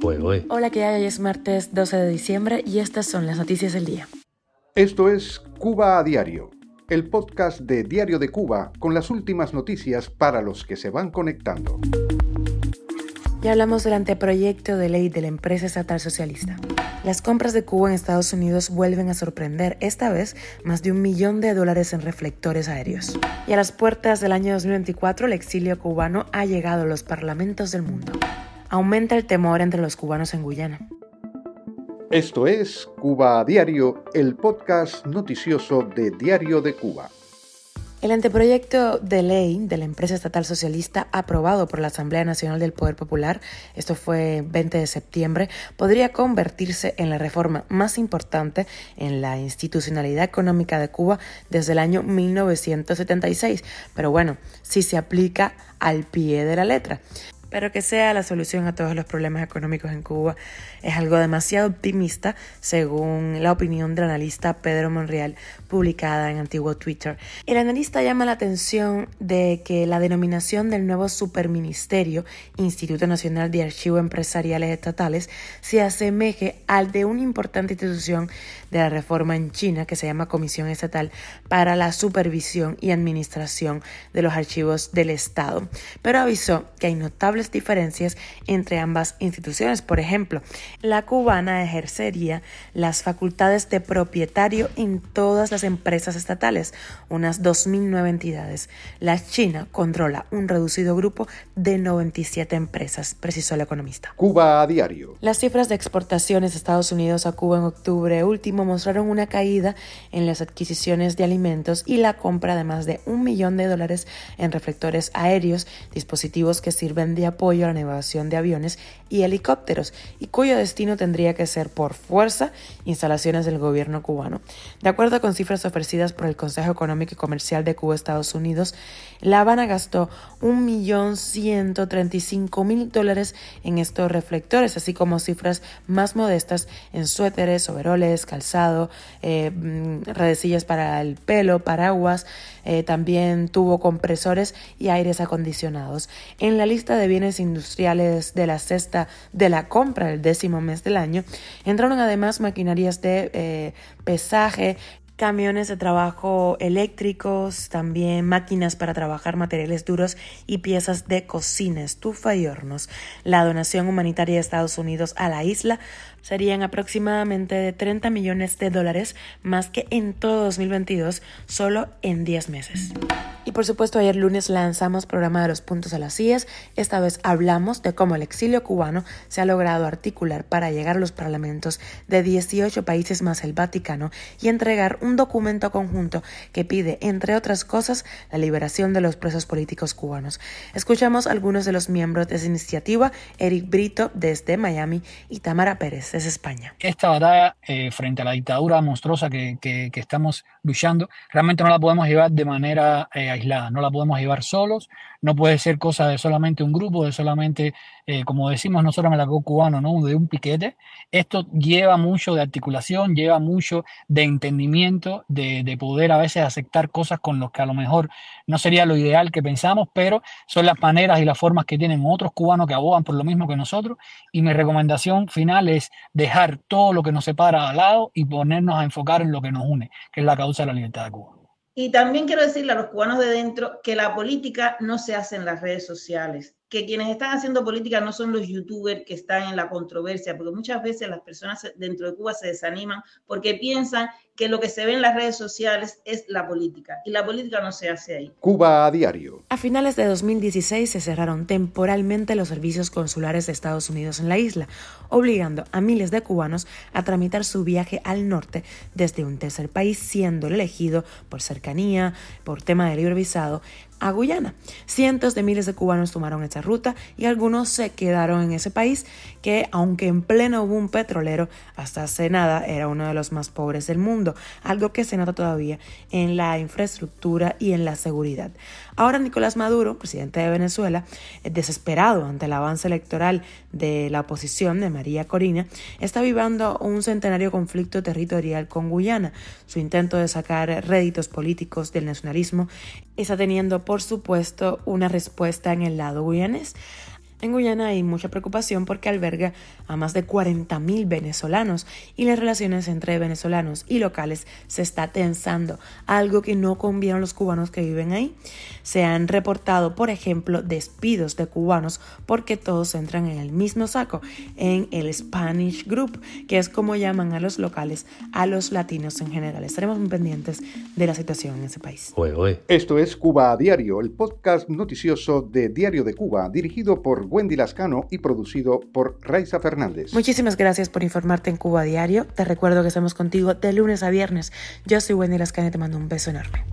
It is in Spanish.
Pues, eh. Hola, ¿qué hay? Hoy es martes 12 de diciembre y estas son las noticias del día. Esto es Cuba a Diario, el podcast de Diario de Cuba con las últimas noticias para los que se van conectando. Ya hablamos del anteproyecto de ley de la empresa estatal socialista. Las compras de Cuba en Estados Unidos vuelven a sorprender, esta vez más de un millón de dólares en reflectores aéreos. Y a las puertas del año 2024, el exilio cubano ha llegado a los parlamentos del mundo. Aumenta el temor entre los cubanos en Guyana. Esto es Cuba a Diario, el podcast noticioso de Diario de Cuba. El anteproyecto de ley de la empresa estatal socialista aprobado por la Asamblea Nacional del Poder Popular, esto fue 20 de septiembre, podría convertirse en la reforma más importante en la institucionalidad económica de Cuba desde el año 1976, pero bueno, si se aplica al pie de la letra. Pero que sea la solución a todos los problemas económicos en Cuba es algo demasiado optimista, según la opinión del analista Pedro Monreal, publicada en antiguo Twitter. El analista llama la atención de que la denominación del nuevo superministerio, Instituto Nacional de Archivos Empresariales Estatales, se asemeje al de una importante institución de la reforma en China que se llama Comisión Estatal para la Supervisión y Administración de los Archivos del Estado. Pero avisó que hay notables diferencias entre ambas instituciones. Por ejemplo, la cubana ejercería las facultades de propietario en todas las empresas estatales, unas 2.009 entidades. La China controla un reducido grupo de 97 empresas, precisó el economista. Cuba a diario. Las cifras de exportaciones de Estados Unidos a Cuba en octubre último mostraron una caída en las adquisiciones de alimentos y la compra de más de un millón de dólares en reflectores aéreos, dispositivos que sirven de apoyo a la navegación de aviones y helicópteros, y cuyo destino tendría que ser por fuerza instalaciones del gobierno cubano. De acuerdo con cifras ofrecidas por el Consejo Económico y Comercial de Cuba Estados Unidos, La Habana gastó 1.135.000 dólares en estos reflectores, así como cifras más modestas en suéteres, overoles, calzado, eh, mm, redecillas para el pelo, paraguas, eh, también tuvo compresores y aires acondicionados. En la lista de industriales de la cesta de la compra del décimo mes del año, entraron además maquinarias de eh, pesaje, camiones de trabajo eléctricos, también máquinas para trabajar materiales duros y piezas de cocina, estufa y hornos. La donación humanitaria de Estados Unidos a la isla serían aproximadamente de 30 millones de dólares más que en todo 2022, solo en 10 meses. Y por supuesto, ayer lunes lanzamos programa de los puntos a las CIES. Esta vez hablamos de cómo el exilio cubano se ha logrado articular para llegar a los parlamentos de 18 países más el Vaticano y entregar un documento conjunto que pide, entre otras cosas, la liberación de los presos políticos cubanos. Escuchamos a algunos de los miembros de esa iniciativa, Eric Brito desde Miami y Tamara Pérez desde España. Esta batalla eh, frente a la dictadura monstruosa que, estamos luchando, realmente no la podemos llevar de manera eh, aislada, no la podemos llevar solos, no puede ser cosa de solamente un grupo, de solamente, eh, como decimos nosotros en el cubano, ¿no? de un piquete. Esto lleva mucho de articulación, lleva mucho de entendimiento, de, de poder a veces aceptar cosas con los que a lo mejor no sería lo ideal que pensamos, pero son las maneras y las formas que tienen otros cubanos que abogan por lo mismo que nosotros. Y mi recomendación final es dejar todo lo que nos separa al lado y ponernos a enfocar en lo que nos une, que es la causa de la libertad de Cuba. Y también quiero decirle a los cubanos de dentro que la política no se hace en las redes sociales, que quienes están haciendo política no son los youtubers que están en la controversia, porque muchas veces las personas dentro de Cuba se desaniman porque piensan que lo que se ve en las redes sociales es la política y la política no se hace ahí. Cuba a diario. A finales de 2016 se cerraron temporalmente los servicios consulares de Estados Unidos en la isla, obligando a miles de cubanos a tramitar su viaje al norte desde un tercer país, siendo elegido por cercanía, por tema de libre visado, a Guyana. Cientos de miles de cubanos tomaron esta ruta y algunos se quedaron en ese país que, aunque en pleno boom petrolero, hasta hace nada era uno de los más pobres del mundo, algo que se nota todavía en la infraestructura y en la seguridad. Ahora Nicolás Maduro, presidente de Venezuela, desesperado ante el avance electoral de la oposición de María Corina, está viviendo un centenario conflicto territorial con Guyana. Su intento de sacar réditos políticos del nacionalismo está teniendo, por supuesto, una respuesta en el lado guyanés. En Guyana hay mucha preocupación porque alberga a más de 40.000 venezolanos y las relaciones entre venezolanos y locales se está tensando, algo que no conviene a los cubanos que viven ahí. Se han reportado, por ejemplo, despidos de cubanos porque todos entran en el mismo saco, en el Spanish Group, que es como llaman a los locales, a los latinos en general. Estaremos muy pendientes de la situación en ese país. Esto es Cuba a Diario, el podcast noticioso de Diario de Cuba, dirigido por Wendy Lascano y producido por Raiza Fernández. Muchísimas gracias por informarte en Cuba Diario. Te recuerdo que estamos contigo de lunes a viernes. Yo soy Wendy Lascano y te mando un beso enorme.